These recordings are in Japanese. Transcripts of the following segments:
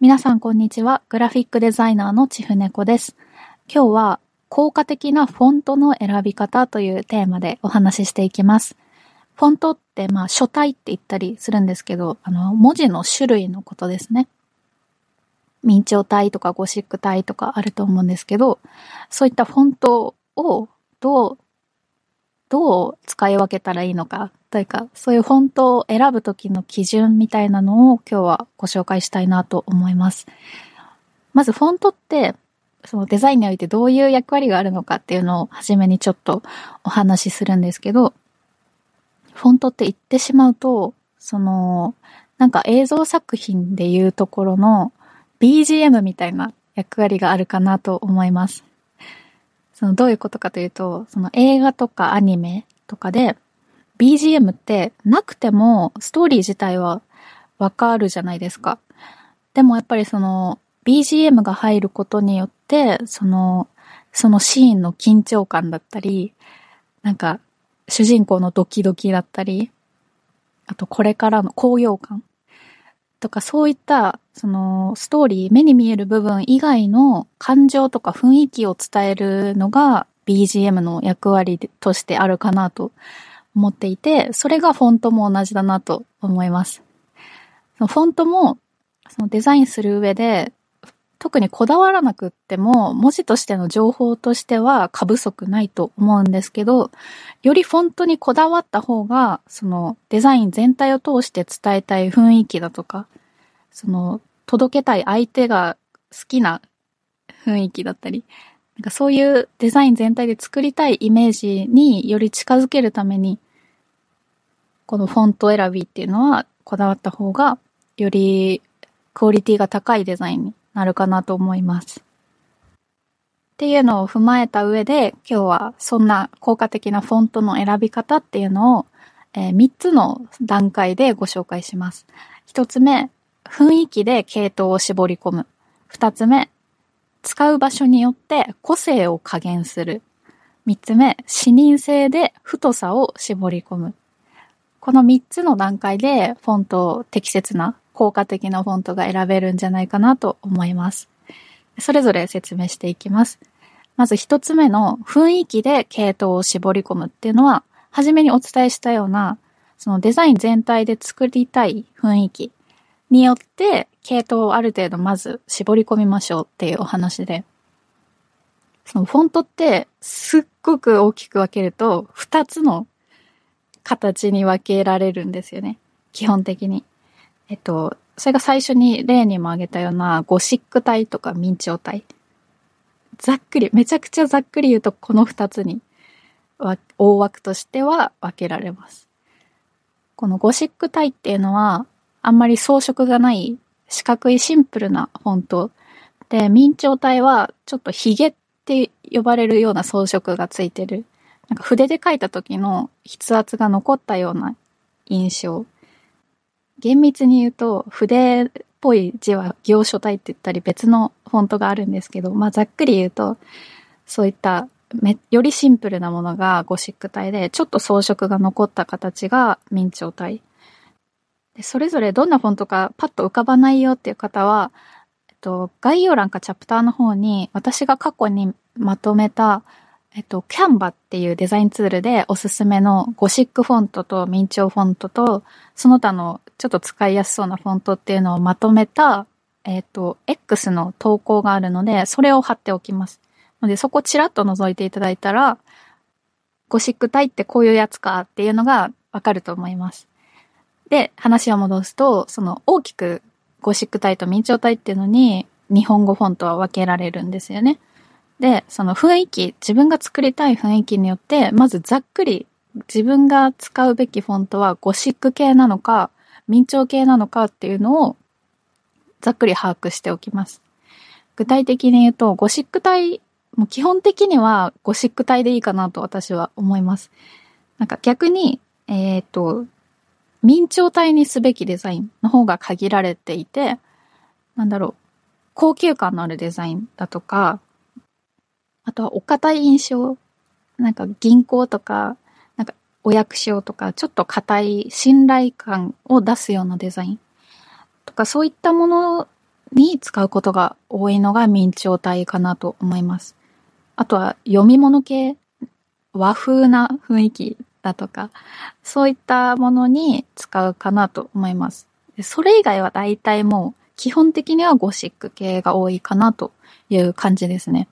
皆さんこんにちは。グラフィックデザイナーのちふねこです。今日は効果的なフォントの選び方というテーマでお話ししていきます。フォントってまあ書体って言ったりするんですけど、あの文字の種類のことですね。明朝体とかゴシック体とかあると思うんですけど、そういったフォントをどう、どう使い分けたらいいのかというか、そういうフォントを選ぶときの基準みたいなのを今日はご紹介したいなと思います。まずフォントって、そのデザインにおいてどういう役割があるのかっていうのを初めにちょっとお話しするんですけど、フォントって言ってしまうと、その、なんか映像作品でいうところの BGM みたいな役割があるかなと思います。そのどういうことかというと、その映画とかアニメとかで BGM ってなくてもストーリー自体はわかるじゃないですか。でもやっぱりその BGM が入ることによって、その、そのシーンの緊張感だったり、なんか主人公のドキドキだったり、あとこれからの高揚感とかそういったそのストーリー、目に見える部分以外の感情とか雰囲気を伝えるのが BGM の役割としてあるかなと思っていて、それがフォントも同じだなと思います。フォントもそのデザインする上で特にこだわらなくっても文字としての情報としては過不足ないと思うんですけど、よりフォントにこだわった方がそのデザイン全体を通して伝えたい雰囲気だとか、その届けたい相手が好きな雰囲気だったり、なんかそういうデザイン全体で作りたいイメージにより近づけるために、このフォント選びっていうのはこだわった方がよりクオリティが高いデザインになるかなと思います。っていうのを踏まえた上で今日はそんな効果的なフォントの選び方っていうのを、えー、3つの段階でご紹介します。1つ目、雰囲気で系統を絞り込む。2つ目、使う場所によって個性を加減する。3つ目、視認性で太さを絞り込む。この3つの段階でフォントを適切な効果的なフォントが選べるんじゃないかなと思います。それぞれ説明していきます。まず一つ目の雰囲気で系統を絞り込むっていうのは、初めにお伝えしたような、そのデザイン全体で作りたい雰囲気によって系統をある程度まず絞り込みましょうっていうお話で、そのフォントってすっごく大きく分けると二つの形に分けられるんですよね。基本的に。えっと、それが最初に例にも挙げたようなゴシック体とか明朝体。ざっくり、めちゃくちゃざっくり言うとこの二つに大枠としては分けられます。このゴシック体っていうのはあんまり装飾がない四角いシンプルなフォントで、明朝体はちょっとヒゲって呼ばれるような装飾がついてる。なんか筆で書いた時の筆圧が残ったような印象。厳密に言うと、筆っぽい字は行書体って言ったり別のフォントがあるんですけど、まあざっくり言うと、そういっためよりシンプルなものがゴシック体で、ちょっと装飾が残った形が明朝体。でそれぞれどんなフォントかパッと浮かばないよっていう方は、えっと、概要欄かチャプターの方に私が過去にまとめたえっと、キャンバっていうデザインツールでおすすめのゴシックフォントと明朝フォントと、その他のちょっと使いやすそうなフォントっていうのをまとめた、えっと、X の投稿があるので、それを貼っておきます。ので、そこちらっと覗いていただいたら、ゴシック体ってこういうやつかっていうのがわかると思います。で、話を戻すと、その大きくゴシック体と明朝体っていうのに日本語フォントは分けられるんですよね。で、その雰囲気、自分が作りたい雰囲気によって、まずざっくり自分が使うべきフォントはゴシック系なのか、明朝系なのかっていうのをざっくり把握しておきます。具体的に言うと、ゴシック体、もう基本的にはゴシック体でいいかなと私は思います。なんか逆に、えっ、ー、と、明朝体にすべきデザインの方が限られていて、なんだろう、高級感のあるデザインだとか、あとはお堅い印象。なんか銀行とか、なんかお役所とか、ちょっと硬い信頼感を出すようなデザイン。とかそういったものに使うことが多いのが明朝体かなと思います。あとは読み物系、和風な雰囲気だとか、そういったものに使うかなと思います。それ以外は大体もう基本的にはゴシック系が多いかなという感じですね。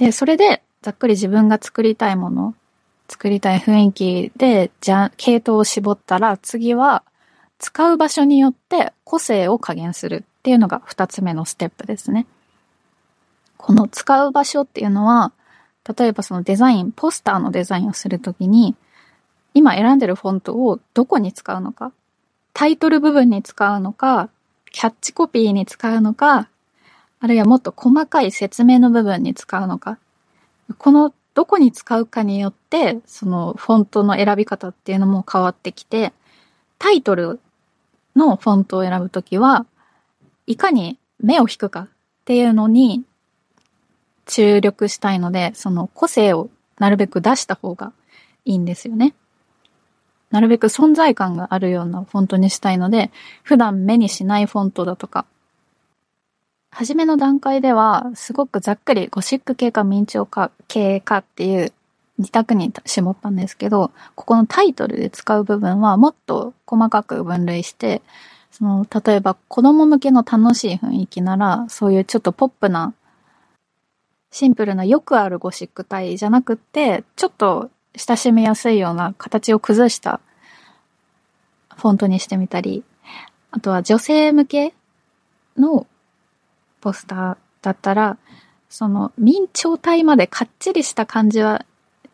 で、それでざっくり自分が作りたいもの、作りたい雰囲気で、じゃ、系統を絞ったら次は使う場所によって個性を加減するっていうのが二つ目のステップですね。この使う場所っていうのは、例えばそのデザイン、ポスターのデザインをするときに、今選んでるフォントをどこに使うのか、タイトル部分に使うのか、キャッチコピーに使うのか、あるいはもっと細かい説明の部分に使うのか、このどこに使うかによって、そのフォントの選び方っていうのも変わってきて、タイトルのフォントを選ぶときは、いかに目を引くかっていうのに注力したいので、その個性をなるべく出した方がいいんですよね。なるべく存在感があるようなフォントにしたいので、普段目にしないフォントだとか、初めの段階では、すごくざっくりゴシック系か明朝か系かっていう二択に絞ったんですけど、ここのタイトルで使う部分はもっと細かく分類して、その、例えば子供向けの楽しい雰囲気なら、そういうちょっとポップな、シンプルなよくあるゴシック体じゃなくって、ちょっと親しみやすいような形を崩したフォントにしてみたり、あとは女性向けのポスターだったら、その明朝体までかっちりした感じは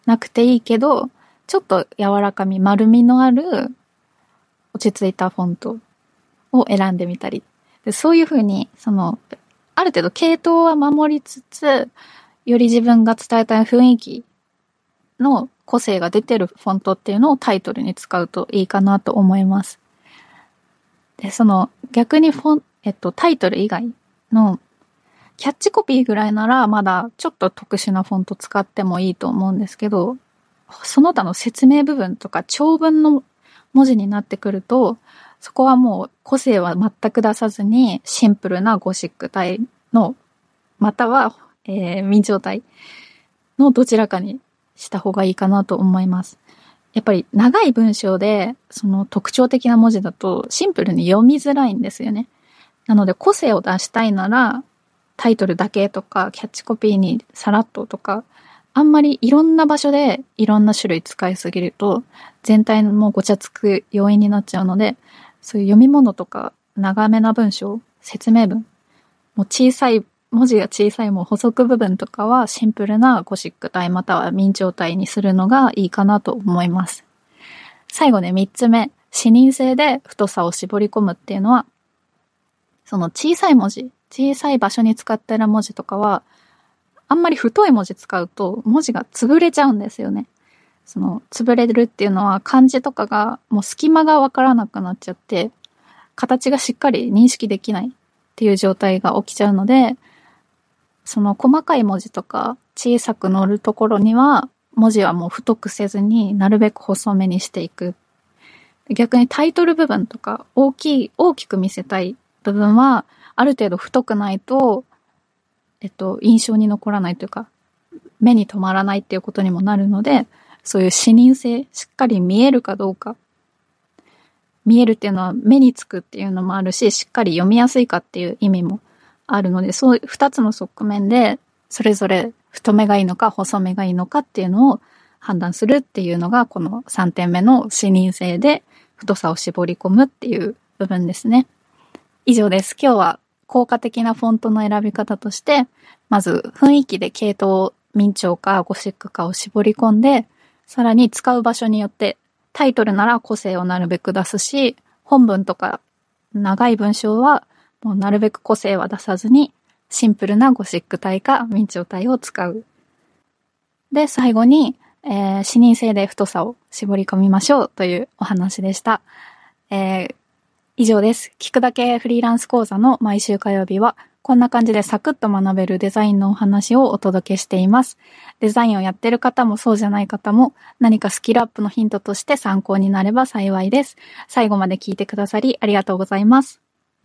なくていいけど、ちょっと柔らかみ、丸みのある落ち着いたフォントを選んでみたり。でそういうふうに、その、ある程度系統は守りつつ、より自分が伝えたい雰囲気の個性が出てるフォントっていうのをタイトルに使うといいかなと思います。で、その逆にフォン、えっと、タイトル以外のキャッチコピーぐらいならまだちょっと特殊なフォント使ってもいいと思うんですけど、その他の説明部分とか長文の文字になってくると、そこはもう個性は全く出さずにシンプルなゴシック体の、または、えー、明朝体のどちらかにした方がいいかなと思います。やっぱり長い文章でその特徴的な文字だとシンプルに読みづらいんですよね。なので個性を出したいならタイトルだけとか、キャッチコピーにさらっととか、あんまりいろんな場所でいろんな種類使いすぎると、全体もごちゃつく要因になっちゃうので、そういう読み物とか、長めな文章、説明文、もう小さい、文字が小さいもう補足部分とかはシンプルなゴシック体または明朝体にするのがいいかなと思います。最後ね、三つ目、視認性で太さを絞り込むっていうのは、その小さい文字、小さい場所に使ってる文字とかは、あんまり太い文字使うと文字が潰れちゃうんですよね。その、潰れるっていうのは漢字とかがもう隙間がわからなくなっちゃって、形がしっかり認識できないっていう状態が起きちゃうので、その細かい文字とか小さく乗るところには文字はもう太くせずになるべく細めにしていく。逆にタイトル部分とか大きい、大きく見せたい部分はある程度太くないと、えっと、印象に残らないというか、目に留まらないっていうことにもなるので、そういう視認性、しっかり見えるかどうか。見えるっていうのは目につくっていうのもあるし、しっかり読みやすいかっていう意味もあるので、そう二つの側面で、それぞれ太めがいいのか細めがいいのかっていうのを判断するっていうのが、この3点目の視認性で太さを絞り込むっていう部分ですね。以上です。今日は効果的なフォントの選び方として、まず雰囲気で系統、明朝かゴシックかを絞り込んで、さらに使う場所によってタイトルなら個性をなるべく出すし、本文とか長い文章はもうなるべく個性は出さずにシンプルなゴシック体か明朝体を使う。で、最後に、えー、視認性で太さを絞り込みましょうというお話でした。えー以上です。聞くだけフリーランス講座の毎週火曜日は、こんな感じでサクッと学べるデザインのお話をお届けしています。デザインをやってる方もそうじゃない方も何かスキルアップのヒントとして参考になれば幸いです。最後まで聞いてくださりありがとうございます。